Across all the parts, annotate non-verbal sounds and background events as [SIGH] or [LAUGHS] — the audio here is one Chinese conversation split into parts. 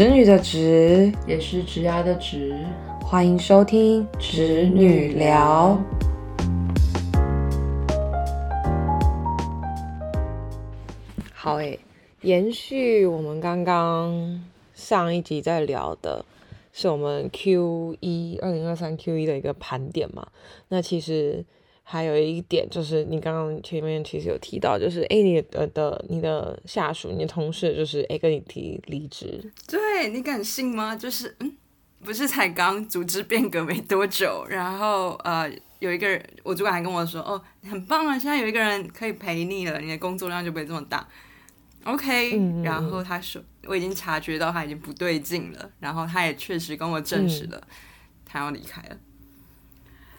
侄女的侄，也是侄牙的侄。欢迎收听侄女聊。好诶，延续我们刚刚上一集在聊的，是我们 Q 一二零二三 Q 一的一个盘点嘛？那其实。还有一点就是，你刚刚前面其实有提到，就是哎，你的的你的下属、你的同事，就是哎跟你提离职，对你敢信吗？就是嗯，不是才刚组织变革没多久，然后呃，有一个人，我主管还跟我说，哦，很棒啊，现在有一个人可以陪你了，你的工作量就不会这么大。OK，然后他说，我已经察觉到他已经不对劲了，然后他也确实跟我证实了，他要离开了。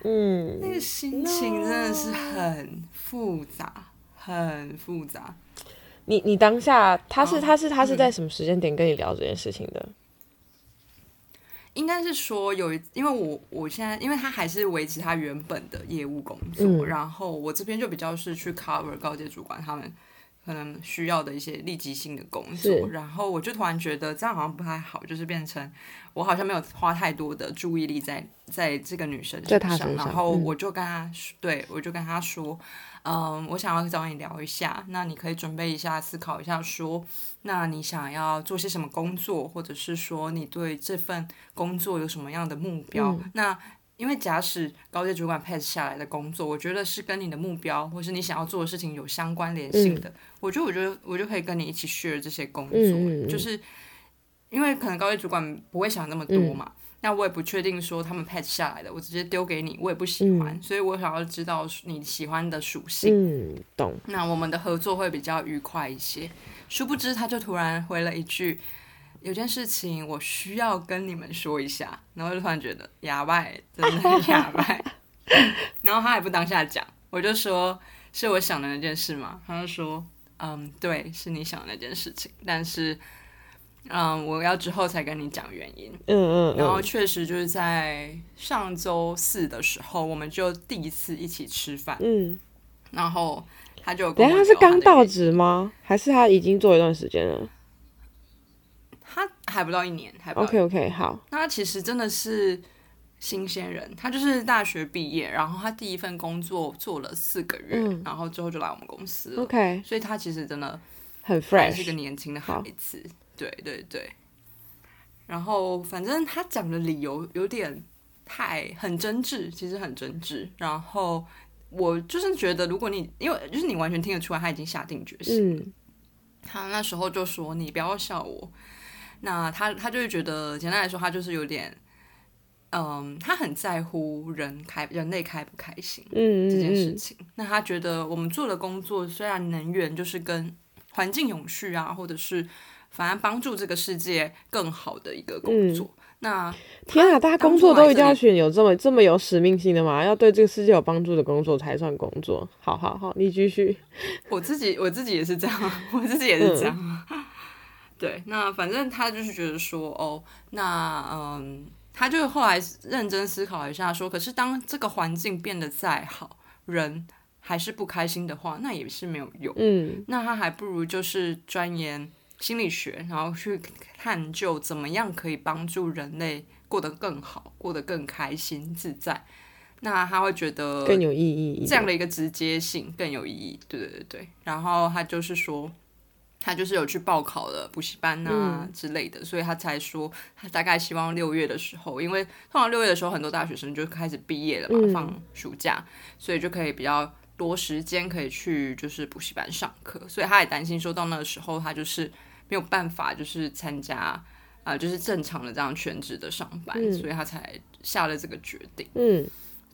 嗯，那个心情真的是很复杂，很复杂。你你当下他是他是他是在什么时间点跟你聊这件事情的？应该是说有，因为我我现在因为他还是维持他原本的业务工作，然后我这边就比较是去 cover 高阶主管他们。可能需要的一些立即性的工作，然后我就突然觉得这样好像不太好，就是变成我好像没有花太多的注意力在在这个女生身上，然后我就跟她说，对我就跟她说，嗯，我想要找你聊一下，那你可以准备一下，思考一下，说，那你想要做些什么工作，或者是说你对这份工作有什么样的目标？那因为假使高阶主管 pass 下来的工作，我觉得是跟你的目标或是你想要做的事情有相关联性的，我觉得我觉得我就可以跟你一起 share 这些工作，就是因为可能高阶主管不会想那么多嘛，那我也不确定说他们 pass 下来的，我直接丢给你，我也不喜欢，所以我想要知道你喜欢的属性，嗯，懂，那我们的合作会比较愉快一些。殊不知他就突然回了一句。有件事情我需要跟你们说一下，然后就突然觉得哑巴，真的哑巴。[LAUGHS] 然后他也不当下讲，我就说是我想的那件事嘛。他就说，嗯，对，是你想的那件事情，但是，嗯，我要之后才跟你讲原因。嗯嗯。然后确实就是在上周四的时候，我们就第一次一起吃饭。嗯。然后他就，等下他是刚到职吗？还是他已经做一段时间了？他还不到一年，还不到 OK OK 好。那他其实真的是新鲜人，他就是大学毕业，然后他第一份工作做了四个月，然后之后就来我们公司了。OK，所以他其实真的很 fresh，是个年轻的孩子。对对对。然后反正他讲的理由有点太很真挚，其实很真挚。然后我就是觉得，如果你因为就是你完全听得出来，他已经下定决心。他那时候就说：“你不要笑我。”那他他就会觉得，简单来说，他就是有点，嗯，他很在乎人开人类开不开心，嗯这件事情。那他觉得我们做的工作虽然能源就是跟环境永续啊，或者是反而帮助这个世界更好的一个工作。那天啊，大家工作都一定要选有这么这么有使命性的吗？要对这个世界有帮助的工作才算工作？好好好，你继续。我自己我自己也是这样，我自己也是这样。[LAUGHS] 对，那反正他就是觉得说，哦，那嗯，他就后来认真思考一下，说，可是当这个环境变得再好，人还是不开心的话，那也是没有用。嗯，那他还不如就是钻研心理学，然后去探究怎么样可以帮助人类过得更好，过得更开心自在。那他会觉得更有意义，这样的一个直接性更有意义。对对对对，然后他就是说。他就是有去报考了补习班啊之类的，所以他才说他大概希望六月的时候，因为通常六月的时候很多大学生就开始毕业了嘛，放暑假，所以就可以比较多时间可以去就是补习班上课，所以他也担心说到那个时候他就是没有办法就是参加啊就是正常的这样全职的上班，所以他才下了这个决定。嗯，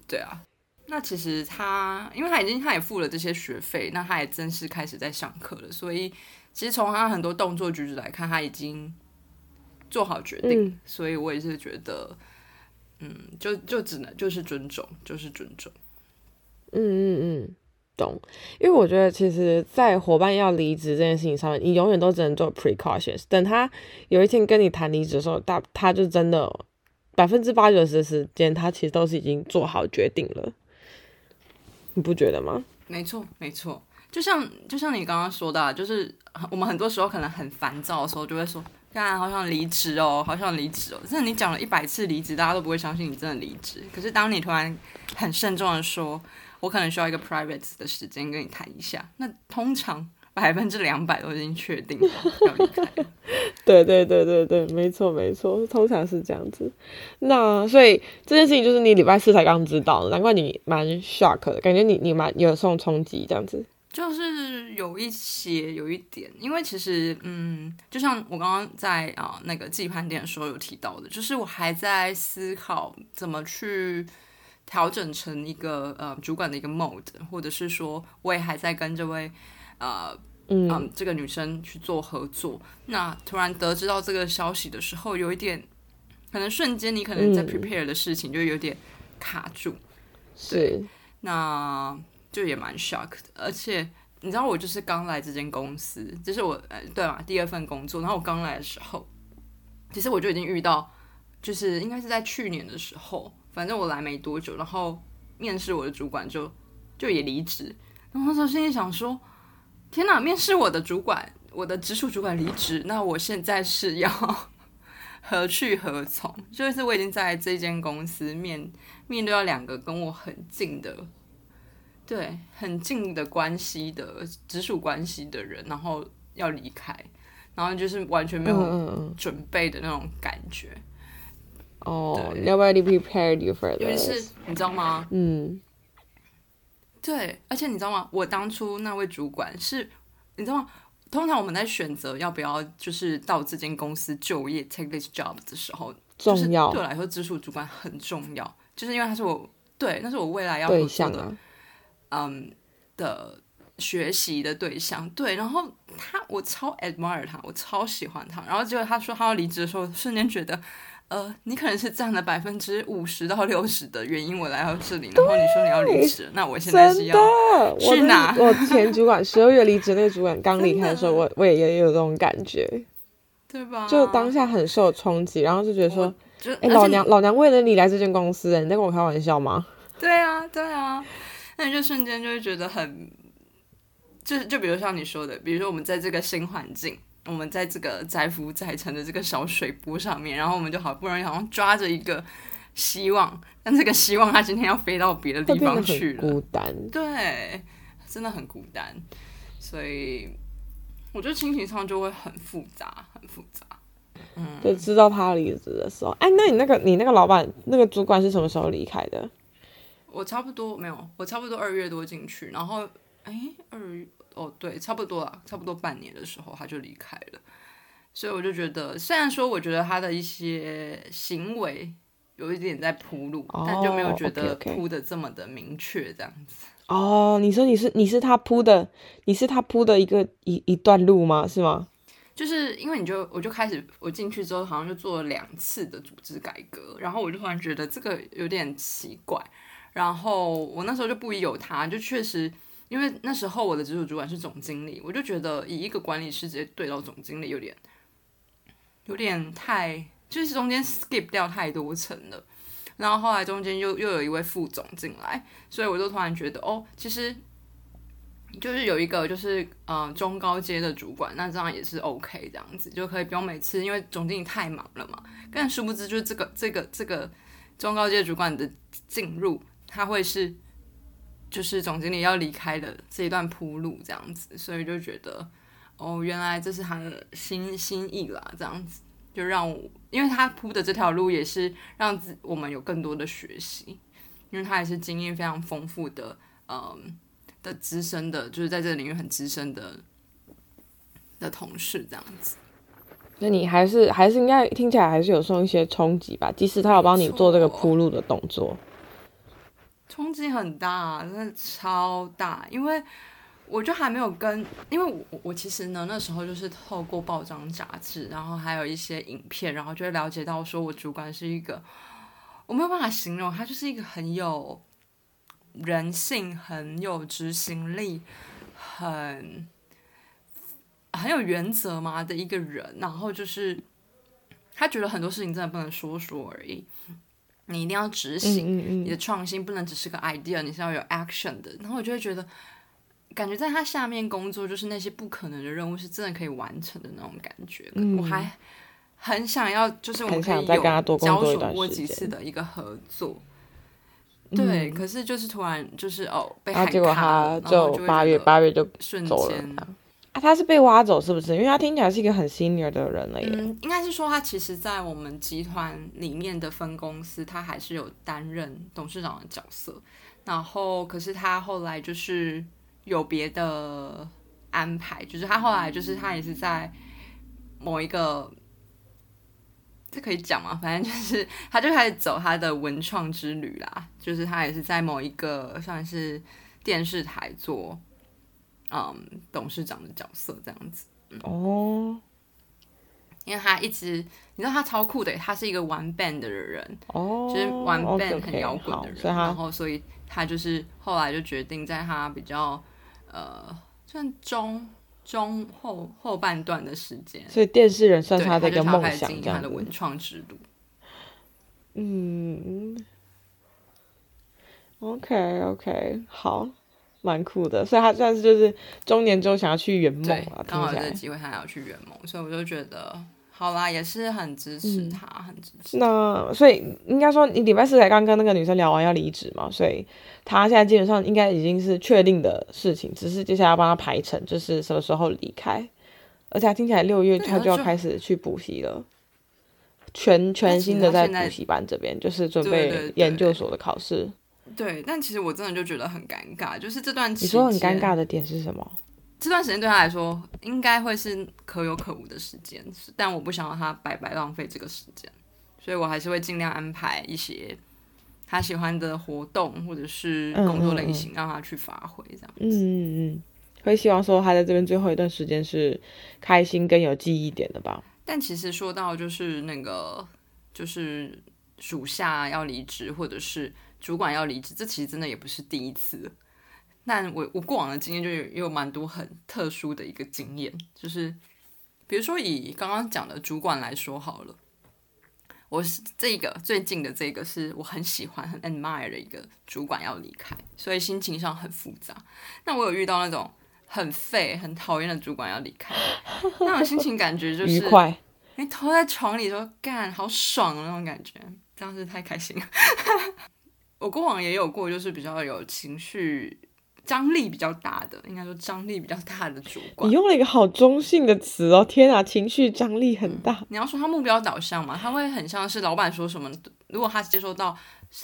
对啊，那其实他因为他已经他也付了这些学费，那他也正式开始在上课了，所以。其实从他很多动作举止来看，他已经做好决定，所以我也是觉得，嗯，就就只能就是尊重，就是尊重。嗯嗯嗯，懂。因为我觉得，其实，在伙伴要离职这件事情上面，你永远都只能做 precautions。等他有一天跟你谈离职的时候，他他就真的百分之八九十的时间，他其实都是已经做好决定了。你不觉得吗？没错，没错。就像就像你刚刚说的，啊就是我们很多时候可能很烦躁的时候，就会说干好想离职哦，好想离职哦。真的，你讲了一百次离职，大家都不会相信你真的离职。可是当你突然很慎重的说，我可能需要一个 private 的时间跟你谈一下，那通常百分之两百都已经确定要离开。[LAUGHS] 对对对对对，没错没错，通常是这样子。那所以这件事情就是你礼拜四才刚知道，难怪你蛮 shock 的，感觉你你蛮有受冲击这样子。就是有一些有一点，因为其实嗯，就像我刚刚在啊那个记盘点的时候有提到的，就是我还在思考怎么去调整成一个呃主管的一个 mode，或者是说我也还在跟这位呃嗯。这个女生去做合作。那突然得知到这个消息的时候，有一点可能瞬间你可能在 prepare 的事情就有点卡住，对那。就也蛮 shock 的，而且你知道我就是刚来这间公司，这是我呃对嘛第二份工作。然后我刚来的时候，其实我就已经遇到，就是应该是在去年的时候，反正我来没多久，然后面试我的主管就就也离职。然后那时候心里想说：天哪，面试我的主管，我的直属主管离职，那我现在是要 [LAUGHS] 何去何从？就是我已经在这间公司面面对到两个跟我很近的。对，很近的关系的直属关系的人，然后要离开，然后就是完全没有准备的那种感觉。哦，Nobody prepared you for this。是，你知道吗？嗯。对，而且你知道吗？我当初那位主管是，你知道吗？通常我们在选择要不要就是到这间公司就业 take this job 的时候，重要对我来说，直属主管很重要，就是因为他是我对，那是我未来要合作的。嗯的学习的对象，对，然后他我超 admire 他，我超喜欢他，然后结果他说他要离职的时候，瞬间觉得，呃，你可能是占了百分之五十到六十的原因，我来到这里，然后你说你要离职，那我现在是要去哪？我前主管十二月离职，那个主管刚离开的时候，[LAUGHS] 我我也也有这种感觉，对吧？就当下很受冲击，然后就觉得说，哎，老娘老娘为了你来这间公司，你在跟我开玩笑吗？[LAUGHS] 对啊，对啊。那你就瞬间就会觉得很，就就比如像你说的，比如说我们在这个新环境，我们在这个载浮载沉的这个小水波上面，然后我们就好不容易好像抓着一个希望，但这个希望它今天要飞到别的地方去了，孤单，对，真的很孤单，所以我觉得亲情上就会很复杂，很复杂。嗯，就知道他离职的时候，哎，那你那个你那个老板那个主管是什么时候离开的？我差不多没有，我差不多二月多进去，然后哎，二月哦对，差不多啊，差不多半年的时候他就离开了，所以我就觉得，虽然说我觉得他的一些行为有一点在铺路，但就没有觉得铺的这么的明确这样子。哦，你说你是你是他铺的，你是他铺的一个一一段路吗？是吗？就是因为你就我就开始我进去之后，好像就做了两次的组织改革，然后我就突然觉得这个有点奇怪。然后我那时候就不疑有他，就确实，因为那时候我的直属主管是总经理，我就觉得以一个管理师直接对到总经理有点，有点太，就是中间 skip 掉太多层了。然后后来中间又又有一位副总进来，所以我就突然觉得，哦，其实就是有一个就是呃中高阶的主管，那这样也是 OK 这样子，就可以不用每次因为总经理太忙了嘛。但殊不知就是这个这个这个中高阶主管的进入。他会是，就是总经理要离开的这一段铺路这样子，所以就觉得，哦，原来这是他的心心意啦，这样子就让我，因为他铺的这条路也是让自我们有更多的学习，因为他也是经验非常丰富的，嗯，的资深的，就是在这个领域很资深的的同事这样子。那你还是还是应该听起来还是有受一些冲击吧，即使他有帮你做这个铺路的动作。冲击很大，真的超大，因为我就还没有跟，因为我我其实呢那时候就是透过报章杂志，然后还有一些影片，然后就了解到说我主管是一个，我没有办法形容他就是一个很有人性、很有执行力、很很有原则嘛的一个人，然后就是他觉得很多事情真的不能说说而已。你一定要执行，你的创新不能只是个 idea，你是要有 action 的。然后我就会觉得，感觉在他下面工作，就是那些不可能的任务是真的可以完成的那种感觉。嗯我还很想要，就是我们很可以有交手过几次的一个合作。对，可是就是突然就是哦被海然后结果卡他了，然后就八月八月就瞬间啊，他是被挖走是不是？因为他听起来是一个很 senior 的人了耶。嗯，应该是说他其实，在我们集团里面的分公司，他还是有担任董事长的角色。然后，可是他后来就是有别的安排，就是他后来就是他也是在某一个，这可以讲吗？反正就是他就开始走他的文创之旅啦，就是他也是在某一个算是电视台做嗯董事长的角色这样子。哦因为他一直，你知道他超酷的，他是一个玩 band 的人，哦，就是玩 band 很摇滚的人，然后所以他就是后来就决定在他比较呃算中中后后半段的时间，所以电视人算他的一个就梦想，这。他的文创之路。嗯，OK OK，好，蛮酷的。所以他算是就是中年之后想要去圆梦刚好有这个听起来。机会他要去圆梦，所以我就觉得好啦，也是很支持嗯他，很支持。那所以应该说，你礼拜四才刚跟那个女生聊完要离职嘛，所以他现在基本上应该已经是确定的事情，只是接下来要帮他排成，就是什么时候离开。而且他听起来六月他就要开始去补习了，全全新的在补习班这边，就是准备研究所的考试。对，但其实我真的就觉得很尴尬，就是这段期你说很尴尬的点是什么？这段时间对他来说应该会是可有可无的时间，但我不想让他白白浪费这个时间，所以我还是会尽量安排一些他喜欢的活动或者是工作类型，让他去发挥这样嗯子。嗯嗯，会希望说他在这边最后一段时间是开心跟有记忆点的吧。但其实说到就是那个就是属下要离职，或者是主管要离职，这其实真的也不是第一次了。但我我过往的经验就有也有蛮多很特殊的一个经验，就是比如说以刚刚讲的主管来说好了，我是这个最近的这个是我很喜欢很 admire 的一个主管要离开，所以心情上很复杂。那我有遇到那种很废、很讨厌的主管要离开，那种心情感觉就是 [LAUGHS] 愉快，你头在床里说干好爽的那种感觉，这样是太开心了。我过往也有过，就是比较有情绪张力比较大的，应该说张力比较大的主管你。用了一个好中性的词哦！天啊，情绪张力很大。你要说他目标导向嘛，他会很像是老板说什么，如果他接收到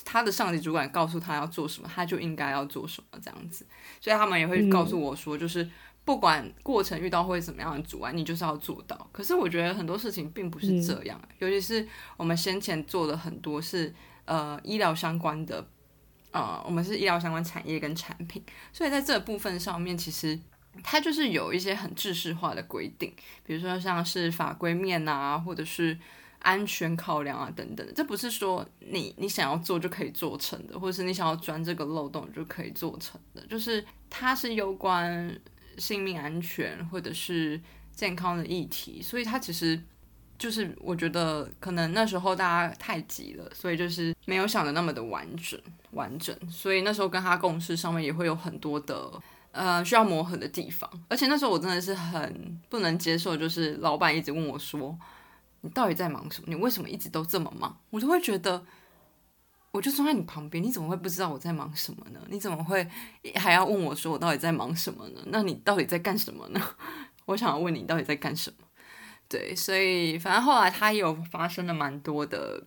他的上级主管告诉他要做什么，他就应该要做什么这样子。所以他们也会告诉我说，就是不管过程遇到会怎么样的阻碍，你就是要做到。可是我觉得很多事情并不是这样，尤其是我们先前做的很多是呃医疗相关的，呃，我们是医疗相关产业跟产品，所以在这部分上面其实。它就是有一些很制式化的规定，比如说像是法规面啊，或者是安全考量啊等等。这不是说你你想要做就可以做成的，或者是你想要钻这个漏洞就可以做成的，就是它是有关性命安全或者是健康的议题，所以它其实。就是我觉得可能那时候大家太急了，所以就是没有想的那么的完整完整，所以那时候跟他共事上面也会有很多的呃需要磨合的地方，而且那时候我真的是很不能接受，就是老板一直问我说：“你到底在忙什么？你为什么一直都这么忙？”我就会觉得，我就坐在你旁边，你怎么会不知道我在忙什么呢？你怎么会还要问我说我到底在忙什么呢？那你到底在干什么呢？我想要问你到底在干什么？[LAUGHS] 对，所以反正后来他也有发生了蛮多的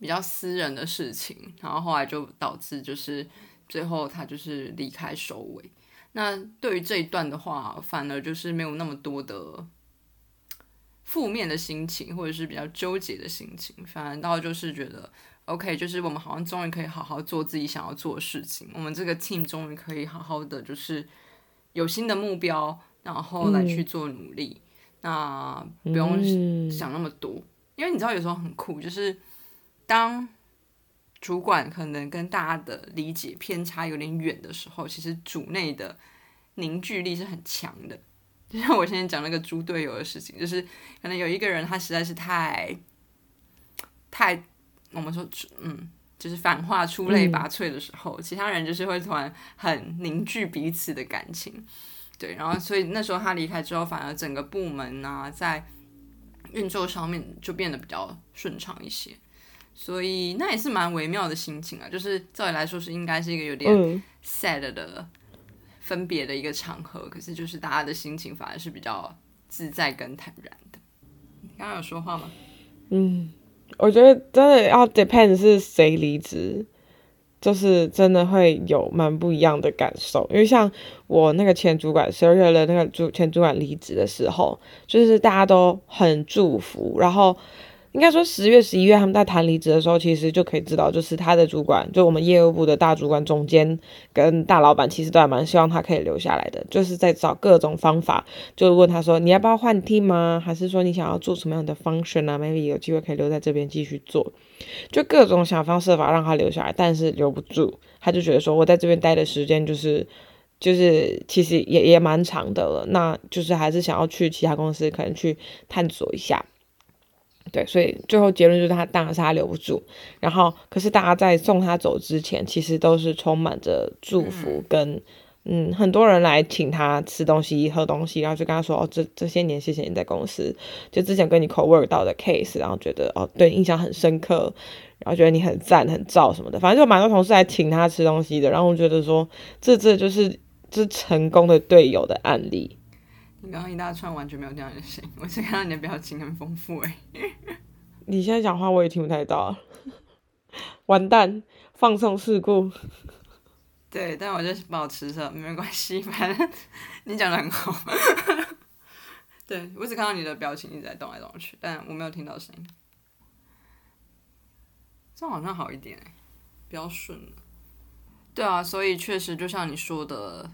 比较私人的事情，然后后来就导致就是最后他就是离开收尾。那对于这一段的话，反而就是没有那么多的负面的心情，或者是比较纠结的心情，反而倒就是觉得 OK，就是我们好像终于可以好好做自己想要做的事情，我们这个 team 终于可以好好的就是有新的目标，然后来去做努力，那不用嗯想那么多，因为你知道有时候很酷，就是当主管可能跟大家的理解偏差有点远的时候，其实组内的凝聚力是很强的。就像我现在讲那个猪队友的事情，就是可能有一个人他实在是太太，我们说嗯就是反话出类拔萃的时候，其他人就是会突然很凝聚彼此的感情。对，然后所以那时候他离开之后，反而整个部门啊，在运作上面就变得比较顺畅一些。所以那也是蛮微妙的心情啊，就是照理来说是应该是一个有点 sad 的分别的一个场合，可是就是大家的心情反而是比较自在跟坦然的。你刚刚有说话吗？嗯，我觉得真的要 depend 是谁离职，就是真的会有蛮不一样的感受。因为像我那个前主管十二月的那个主前主管离职的时候，就是大家都很祝福，然后。应该说十月、十一月他们在谈离职的时候，其实就可以知道，就是他的主管，就我们业务部的大主管、总监跟大老板，其实都还蛮希望他可以留下来的，就是在找各种方法，就问他说：“你要不要换 team 吗？还是说你想要做什么样的 function 啊？maybe 有机会可以留在这边继续做，就各种想方设法让他留下来，但是留不住，他就觉得说我在这边待的时间就是就是其实也也蛮长的了，那就是还是想要去其他公司，可能去探索一下。”对，所以最后结论就是他当然是他留不住，然后可是大家在送他走之前，其实都是充满着祝福跟嗯，很多人来请他吃东西喝东西，然后就跟他说哦，这这些年谢谢你在公司，就之前跟你 co work 到的 case，然后觉得哦对印象很深刻，然后觉得你很赞很燥什么的，反正就蛮多同事来请他吃东西的，然后我觉得说这这就是这成功的队友的案例。你刚刚一大串完全没有听到你的声音，[LAUGHS] 我只看到你的表情很丰富哎。你现在讲话我也听不太到，[LAUGHS] 完蛋，放送事故。对，但我就保持着，没关系，反正你讲的很好。[LAUGHS] 对我只看到你的表情一直在动来动去，但我没有听到声音。这好像好一点哎，比较顺了。对啊，所以确实就像你说的。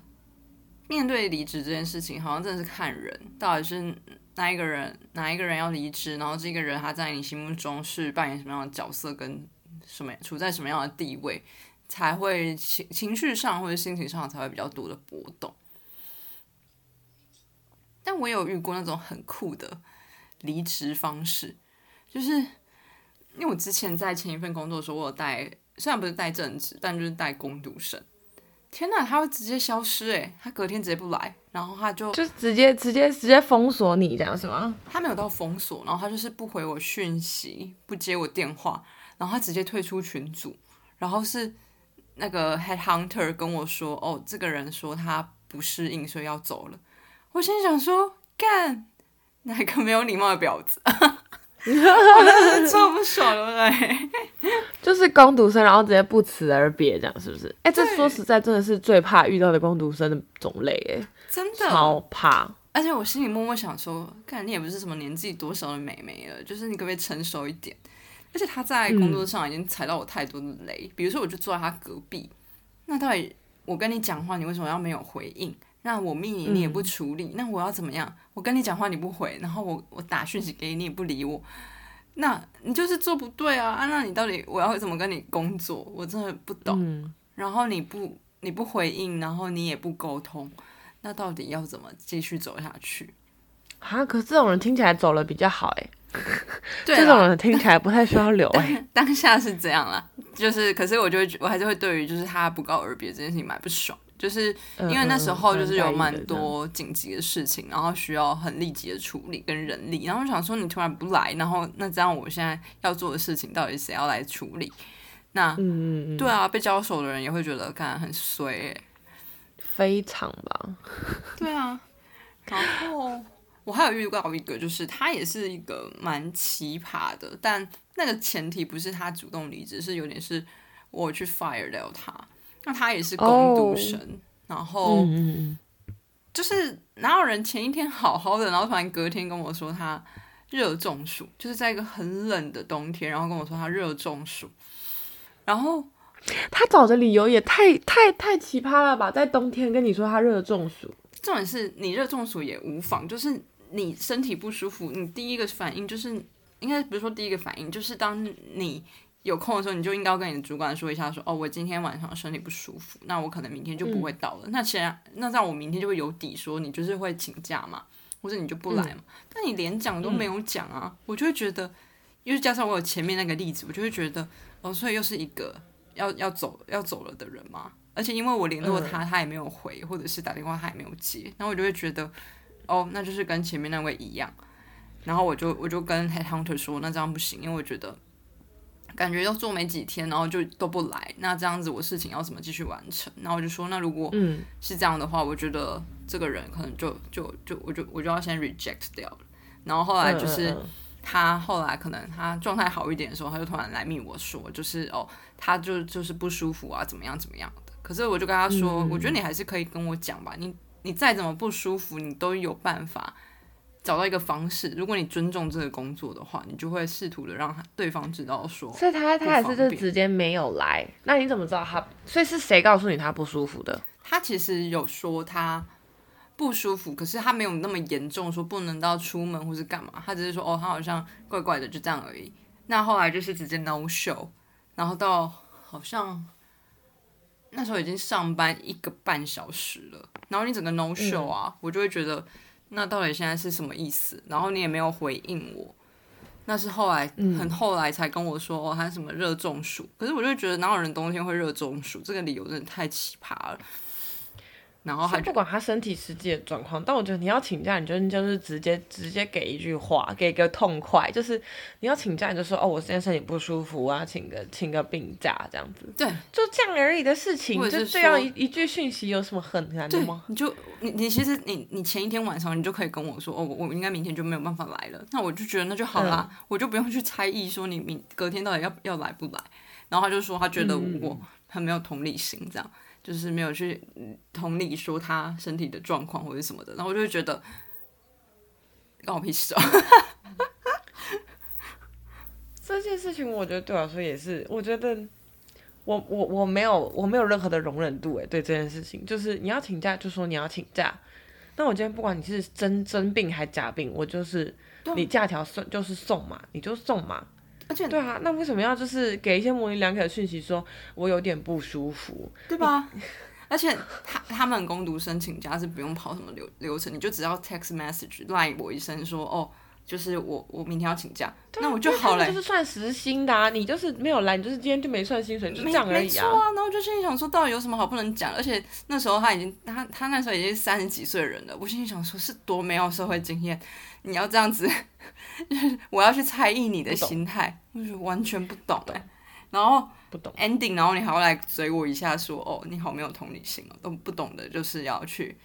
面对离职这件事情，好像真的是看人，到底是哪一个人，哪一个人要离职，然后这个人他在你心目中是扮演什么样的角色，跟什么处在什么样的地位，才会情情绪上或者心情上才会比较多的波动。但我有遇过那种很酷的离职方式，就是因为我之前在前一份工作的时候，我有带，虽然不是带正职，但就是带工读生。天哪，他会直接消失诶，他隔天直接不来，然后他就就直接直接直接封锁你这样是吗？他没有到封锁，然后他就是不回我讯息，不接我电话，然后他直接退出群组，然后是那个 head hunter 跟我说，哦，这个人说他不适应，所以要走了。我心想说，干哪个没有礼貌的婊子？[LAUGHS] 我真的超不爽的 [LAUGHS] 就是攻读生，然后直接不辞而别，这样是不是？哎，这说实在，真的是最怕遇到的攻读生的种类，哎，真的超怕。而且我心里默默想说，看你也不是什么年纪多少的美眉了，就是你可不可以成熟一点？而且他在工作上已经踩到我太多的雷，比如说我就坐在他隔壁，那到底我跟你讲话，你为什么要没有回应？那我命你，你也不处理，那我要怎么样？我跟你讲话你不回，然后我我打讯息给你，你也不理我，那你就是做不对啊！啊，那你到底我要怎么跟你工作？我真的不懂。然后你不你不回应，然后你也不沟通，那到底要怎么继续走下去？啊，可是这种人听起来走了比较好哎。[LAUGHS] 对这种人听起来不太需要留哎。[LAUGHS] 当下是这样啦，就是，可是我就会我还是会对于就是他不告而别这件事情蛮不爽。就是因为那时候就是有蛮多紧急的事情，然后需要很立即的处理跟人力，然后我想说你突然不来，然后那这样我现在要做的事情到底谁要来处理？那对啊，被交手的人也会觉得看很衰，非常吧？对啊，然后我还有遇到一个，就是他也是一个蛮奇葩的，但那个前提不是他主动离职，是有点是我去 fire 掉他。那他也是攻读生，然后就是哪有人前一天好好的，然后突然隔天跟我说他热中暑，就是在一个很冷的冬天，然后跟我说他热中暑，然后他找的理由也太太太奇葩了吧？在冬天跟你说他热中暑，重点是你热中暑也无妨，就是你身体不舒服，你第一个反应就是应该不是说第一个反应，就是当你。有空的时候，你就应该跟你的主管说一下，说哦，我今天晚上身体不舒服，那我可能明天就不会到了。那其实那这样我明天就会有底，说你就是会请假嘛，或者你就不来嘛。但你连讲都没有讲啊，我就会觉得因为加上我有前面那个例子，我就会觉得哦，所以又是一个要要走要走了的人嘛。而且因为我联络他，他也没有回，或者是打电话他也没有接，然后我就会觉得哦，那就是跟前面那位一样。然后我就我就跟 Head Hunter 说，那这样不行，因为我觉得感觉要做没几天，然后就都不来，那这样子我事情要怎么继续完成？然后我就说，那如果是这样的话，我觉得这个人可能就就就我就我就要先 reject 掉了。然后后来就是他后来可能他状态好一点的时候，他就突然来密我说，就是哦，他就就是不舒服啊，怎么样怎么样的。可是我就跟他说，我觉得你还是可以跟我讲吧，你你再怎么不舒服，你都有办法。找到一个方式，如果你尊重这个工作的话，你就会试图的让对方知道说，所以他他还是就直接没有来。那你怎么知道他？所以是谁告诉你他不舒服的？他其实有说他不舒服，可是他没有那么严重，说不能到出门或是干嘛。他只是说哦，他好像怪怪的，就这样而已。那后来就是直接 no show，然后到好像那时候已经上班一个半小时了，然后你整个 no show 啊，我就会觉得。那到底现在是什么意思？然后你也没有回应我，那是后来很后来才跟我说哦，他什么热中暑。可是我就觉得哪有人冬天会热中暑？这个理由真的太奇葩了。然后还不管他身体实际的状况，但我觉得你要请假，你就就是直接直接给一句话，给个痛快，就是你要请假，你就说哦，我现在身体不舒服啊，请个请个病假这样子。对，就这样而已的事情，就这样一一句讯息有什么很难的吗？你就你你其实你你前一天晚上你就可以跟我说哦，我我应该明天就没有办法来了，那我就觉得那就好啦，我就不用去猜疑说你明隔天到底要要来不来。然后他就说他觉得我很没有同理心，这样。就是没有去同理说他身体的状况或者什么的，然后我就会觉得关我屁事啊！[LAUGHS] 这件事情我觉得对我来说也是，我觉得我我我没有我没有任何的容忍度诶，对这件事情，就是你要请假就说你要请假，那我今天不管你是真真病还假病，我就是你假条送就是送嘛，你就送嘛。而且对啊，那为什么要就是给一些模棱两可的讯息，说我有点不舒服，对吧？而且他他们攻读申请假是不用跑什么流流程，你就只要 text message 赖我一声说哦，就是我我明天要请假，那我就好了。就是算时薪的啊，你就是没有来，你就是今天就没算薪水，就这样而已啊。然后就心里想说，到底有什么好不能讲？而且那时候他已经他他那时候已经三十几岁人了，我心里想说，是多没有社会经验，你要这样子。我要去猜疑你的心态，就是完全不懂哎，然后不懂 ending，然后你还要来追我一下，说哦你好没有同理心哦，都不懂的，就是要去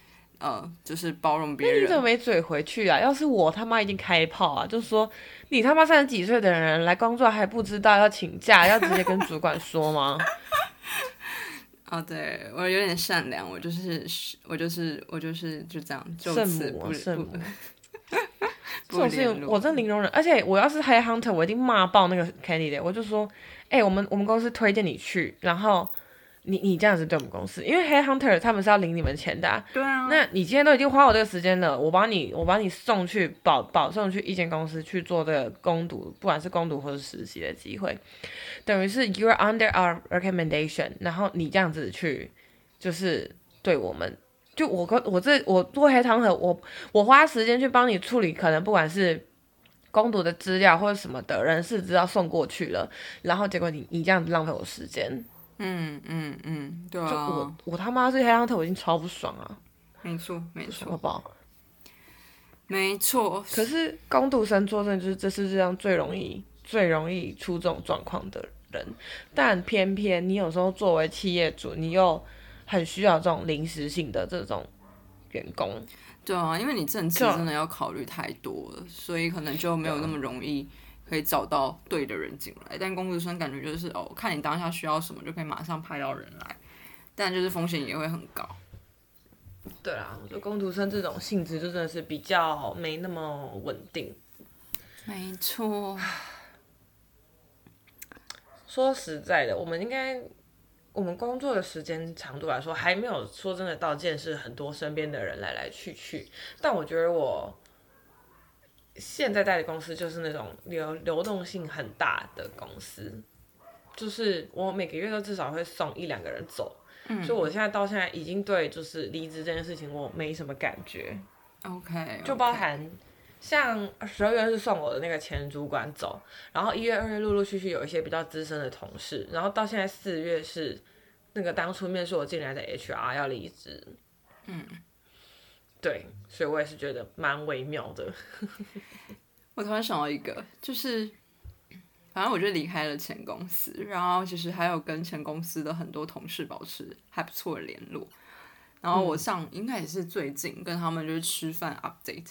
呃，就是包容别人。那你怎么没嘴回去啊？要是我他妈一定开炮啊，就说你他妈三十几岁的人来工作还不知道要请假，要直接跟主管说吗？啊，[LAUGHS] 对我有点善良，我就是我就是我就是就这样，就此不不。[LAUGHS] 这种事情我真零容忍，而且我要是 Head Hunter，我一定骂爆那个 Candidate，我就说，哎，我们我们公司推荐你去，然后你你这样子对我们公司，因为 Head Hunter 他们是要领你们钱的，对啊，那你今天都已经花我这个时间了，我帮你我帮你送去保保送去一间公司去做这个攻读，不管是攻读或是实习的机会，等于是 You are under our recommendation，然后你这样子去就是对我们。就我跟我这我做黑糖盒，我我花时间去帮你处理，可能不管是攻读的资料或者什么的人事资料送过去了，然后结果你你这样子浪费我时间，嗯嗯嗯，对啊，就我我他妈是黑暗特，我已经超不爽啊，没错没错，好不好？没错，可是工读生作证就是这世界上最容易最容易出这种状况的人，但偏偏你有时候作为企业主，你又。很需要这种临时性的这种员工，对啊，因为你政治真的要考虑太多了，所以可能就没有那么容易可以找到对的人进来。但工读生感觉就是哦，看你当下需要什么就可以马上派到人来，但就是风险也会很高。对啊，我觉得工读生这种性质就真的是比较没那么稳定。没错。说实在的，我们应该。我们工作的时间长度来说，还没有说真的到见识很多身边的人来来去去。但我觉得我现在代理公司就是那种流流动性很大的公司，就是我每个月都至少会送一两个人走。嗯，所以我现在到现在已经对就是离职这件事情我没什么感觉。OK，就包含像十二月是送我的那个前主管走，然后一月、二月陆陆续续有一些比较资深的同事，然后到现在四月是那个当初面试我进来的 HR 要离职，嗯，对，所以我也是觉得蛮微妙的。[LAUGHS] 我突然想到一个，就是反正我就离开了前公司，然后其实还有跟前公司的很多同事保持还不错的联络。然后我上应该也是最近跟他们就是吃饭 update，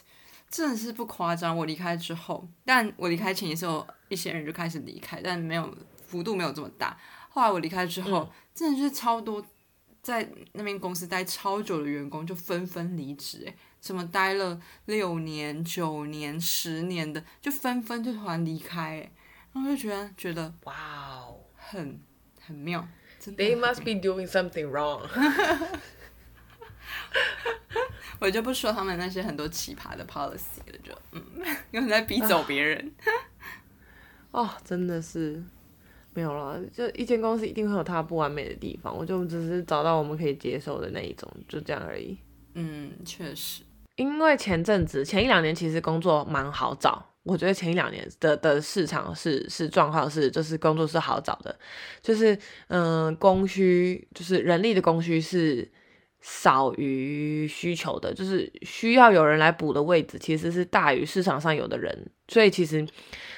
真的是不夸张。我离开之后，但我离开前也是有一些人就开始离开，但没有幅度没有这么大。后来我离开之后，真的是超多在那边公司待超久的员工就纷纷离职，诶，什么待了六年、九年、十年的，就纷纷就突然离开，诶，然后就觉得觉得哇哦，很很妙。They must be doing something wrong。[LAUGHS] 我就不说他们那些很多奇葩的 policy 了，就嗯，因为在逼走别人。[LAUGHS] 哦，真的是没有了，就一间公司一定会有它不完美的地方，我就只是找到我们可以接受的那一种，就这样而已。嗯，确实，因为前阵子前一两年其实工作蛮好找，我觉得前一两年的的市场是是状况是就是工作是好找的，就是嗯供需就是人力的供需是。少于需求的，就是需要有人来补的位置，其实是大于市场上有的人，所以其实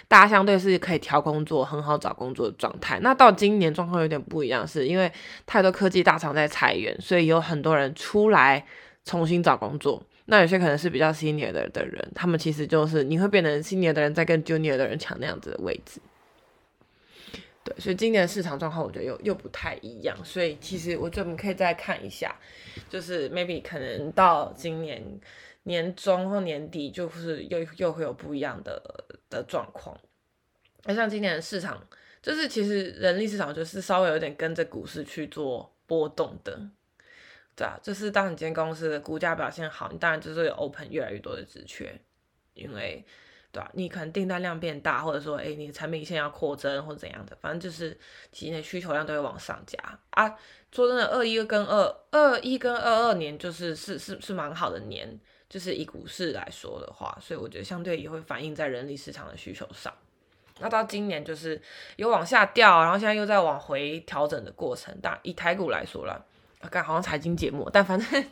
大家相对是可以调工作，很好找工作的状态。那到今年状况有点不一样，是因为太多科技大厂在裁员，所以有很多人出来重新找工作。那有些可能是比较 senior 的的人，他们其实就是你会变成 senior 的人在跟 junior 的人抢那样子的位置。对，所以今年的市场状况我觉得又又不太一样，所以其实我觉得我们可以再看一下，就是 maybe 可能到今年年中或年底，就是又又会有不一样的的状况。那像今年的市场，就是其实人力市场就是稍微有点跟着股市去做波动的，对啊，就是当你今天公司的股价表现好，你当然就是有 open 越来越多的职缺，因为。对吧？你可能订单量变大，或者说，哎，你的产品线要扩增或者怎样的，反正就是其实需求量都会往上加啊。说真的，二一跟二二一跟二二年就是是是是蛮好的年，就是以股市来说的话，所以我觉得相对也会反映在人力市场的需求上。那到今年就是有往下掉，然后现在又在往回调整的过程。但以台股来说了，啊刚好像财经节目，但反正。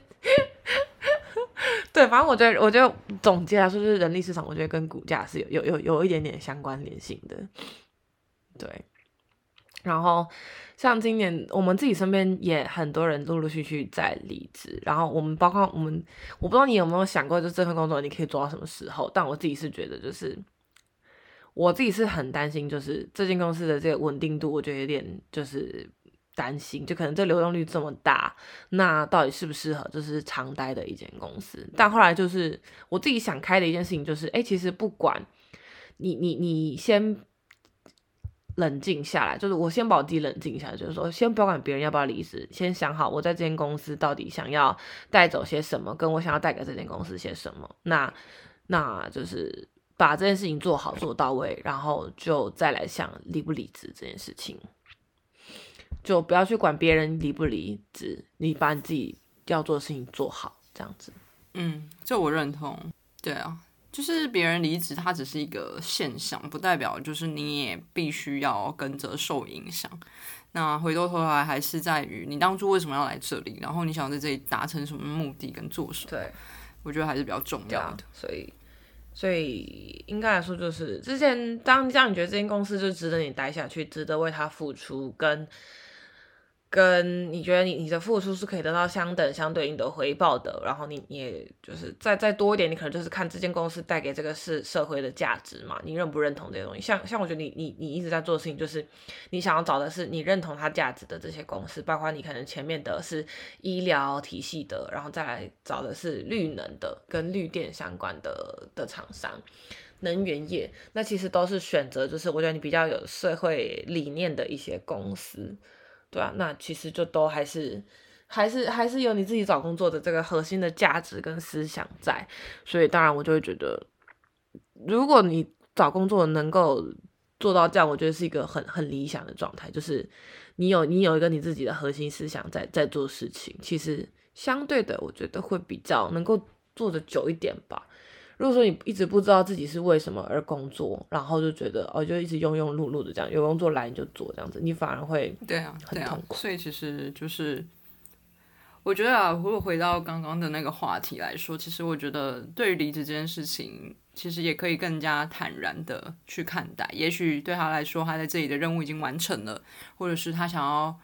[LAUGHS] 对，反正我觉得，我觉得总结来说，就是人力市场，我觉得跟股价是有有有有一点点相关联性的。对，然后像今年我们自己身边也很多人陆陆续续在离职，然后我们包括我们，我不知道你有没有想过，就这份工作你可以做到什么时候？但我自己是觉得，就是我自己是很担心，就是这间公司的这个稳定度，我觉得有点就是。担心，就可能这流动率这么大，那到底适不适合就是常待的一间公司？但后来就是我自己想开的一件事情，就是哎，其实不管你你你先冷静下来，就是我先把我自己冷静下来，就是说先不要管别人要不要离职，先想好我在这间公司到底想要带走些什么，跟我想要带给这间公司些什么，那那就是把这件事情做好做到位，然后就再来想离不离职这件事情。就不要去管别人离不离职，你把你自己要做的事情做好，这样子。嗯，这我认同。对啊，就是别人离职，它只是一个现象，不代表就是你也必须要跟着受影响。那回过头来，还是在于你当初为什么要来这里，然后你想在这里达成什么目的跟做什么。对，我觉得还是比较重要的。所以，所以应该来说，就是之前当这样，你觉得这间公司就值得你待下去，值得为他付出，跟。跟你觉得你你的付出是可以得到相等相对应的回报的，然后你也就是再再多一点，你可能就是看这间公司带给这个是社会的价值嘛，你认不认同这些东西？像像我觉得你你你一直在做事情，就是你想要找的是你认同它价值的这些公司，包括你可能前面的是医疗体系的，然后再来找的是绿能的跟绿电相关的的厂商，能源业，那其实都是选择，就是我觉得你比较有社会理念的一些公司。对啊，那其实就都还是，还是还是有你自己找工作的这个核心的价值跟思想在，所以当然我就会觉得，如果你找工作能够做到这样，我觉得是一个很很理想的状态，就是你有你有一个你自己的核心思想在在做事情，其实相对的，我觉得会比较能够做的久一点吧。如果说你一直不知道自己是为什么而工作，然后就觉得哦，就一直庸庸碌碌的这样，有工作来你就做这样子，你反而会对啊，很痛，苦所以其实就是，我觉得啊，如果回到刚刚的那个话题来说，其实我觉得对于离职这件事情，其实也可以更加坦然的去看待。也许对他来说，他在这里的任务已经完成了，或者是他想要，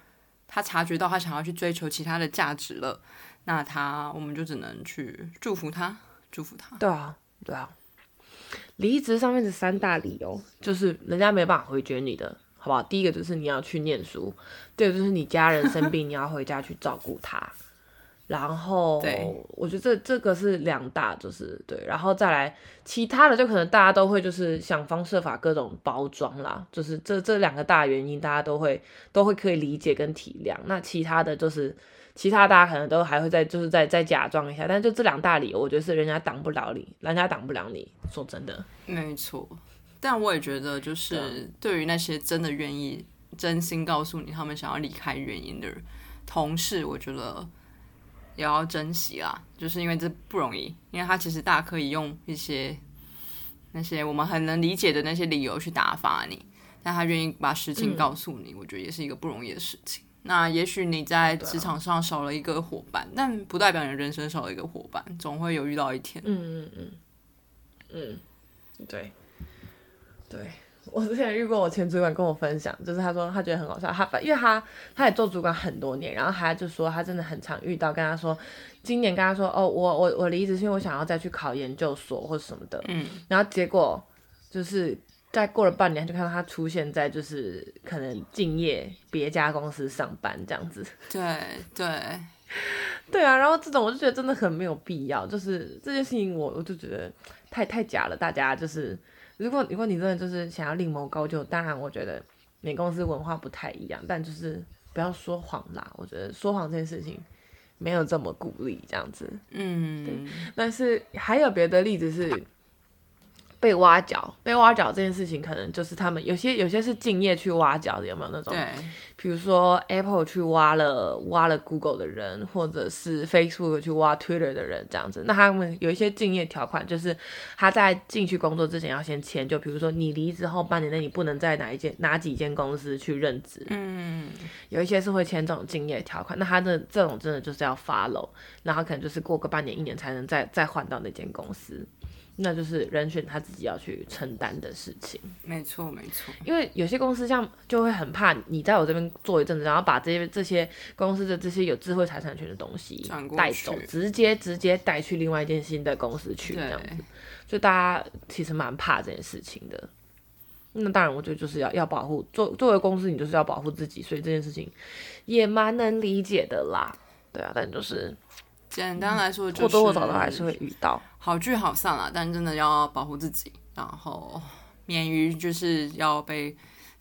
他察觉到他想要去追求其他的价值了，那他我们就只能去祝福他，祝福他。对啊，对啊。离职上面的三大理由，就是人家没办法回绝你的，好不好？第一个就是你要去念书，第二个就是你家人生病，你要回家去照顾他。[LAUGHS] 然后对，我觉得这这个是两大，就是对，然后再来其他的，就可能大家都会就是想方设法各种包装啦，就是这这两个大原因，大家都会都会可以理解跟体谅。那其他的就是其他大家可能都还会再就是再再假装一下，但就这两大理由，我觉得是人家挡不了你，人家挡不了你。说真的，没错，但我也觉得，就是对于那些真的愿意真心告诉你他们想要离开原因的人同事，我觉得也要珍惜啦。就是因为这不容易，因为他其实大可以用一些那些我们很能理解的那些理由去打发你，但他愿意把实情告诉你，我觉得也是一个不容易的事情。那也许你在职场上少了一个伙伴，但不代表你人生少了一个伙伴，总会有遇到一天。嗯嗯嗯嗯，对对。我之前遇过我前主管跟我分享，就是他说他觉得很好笑，他反因为他他也做主管很多年，然后他就说他真的很常遇到跟他说，今年跟他说哦我我我离职是因为我想要再去考研究所或什么的，嗯，然后结果就是再过了半年就看到他出现在就是可能敬业别家公司上班这样子，对对。对啊，然后这种我就觉得真的很没有必要，就是这件事情我我就觉得太太假了。大家就是，如果如果你真的就是想要另谋高就，当然我觉得每公司文化不太一样，但就是不要说谎啦。我觉得说谎这件事情没有这么鼓励这样子。嗯，但是还有别的例子是被挖角，被挖角这件事情可能就是他们有些有些是敬业去挖角的，有没有那种？对，比如说 Apple 去挖了挖了 Google 的人，或者是 Facebook 去挖 Twitter 的人这样子，那他们有一些竞业条款，就是他在进去工作之前要先签，就比如说你离职后半年内你不能在哪一间哪几间公司去任职，嗯，有一些是会签这种竞业条款，那他的这种真的就是要 follow，然后可能就是过个半年一年才能再再换到那间公司。那就是人选他自己要去承担的事情。没错没错，因为有些公司像就会很怕你在我这边做一阵子，然后把这些这些公司的这些有智慧财产权的东西带走，直接直接带去另外一间新的公司去这对样子，所以大家其实蛮怕这件事情的。那当然，我觉得就是要要保护作作为公司，你就是要保护自己，所以这件事情也蛮能理解的啦。对啊，但就是简单来说就是或多或少都还是会遇到。好聚好散啦，但真的要保护自己，然后免于就是要被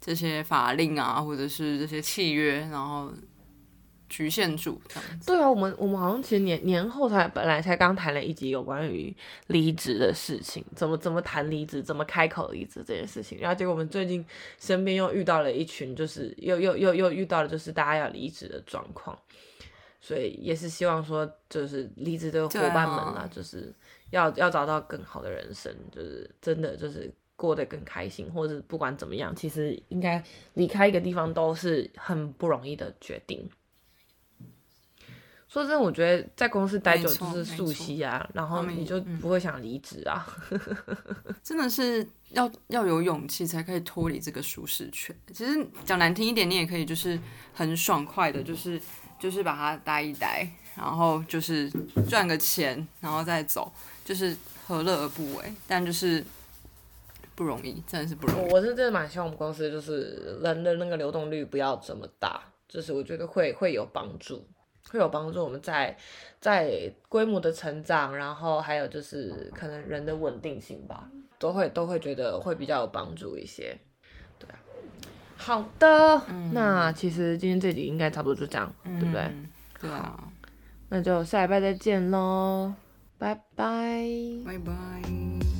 这些法令啊，或者是这些契约，然后局限住这样子。对啊，我们我们好像其实年年后才本来才刚谈了一集有关于离职的事情，怎么怎么谈离职，怎么开口离职这件事情。然后结果我们最近身边又遇到了一群，就是又又又又遇到了就是大家要离职的状况，所以也是希望说，就是离职的伙伴们对啊就是要要找到更好的人生，就是真的就是。过得更开心，或者不管怎么样，其实应该离开一个地方都是很不容易的决定。说真的，我觉得在公司待久就是溯溪啊，然后你就嗯不会想离职啊。[LAUGHS] 真的是要要有勇气才可以脱离这个舒适圈。其实讲难听一点，你也可以就是很爽快的，就是就是把它待一待，然后就是赚个钱，然后再走，就是何乐而不为？但就是不容易，真的是不容易。我我是真的蛮希望我们公司就是人的那个流动率不要这么大，就是我觉得会会有帮助，会有帮助我们在在规模的成长，然后还有就是可能人的稳定性吧，都会都会觉得会比较有帮助一些。对啊，好的，那其实今天这集应该差不多就这样，对不对？嗯？对啊，那就下礼拜再见喽，拜拜。拜拜。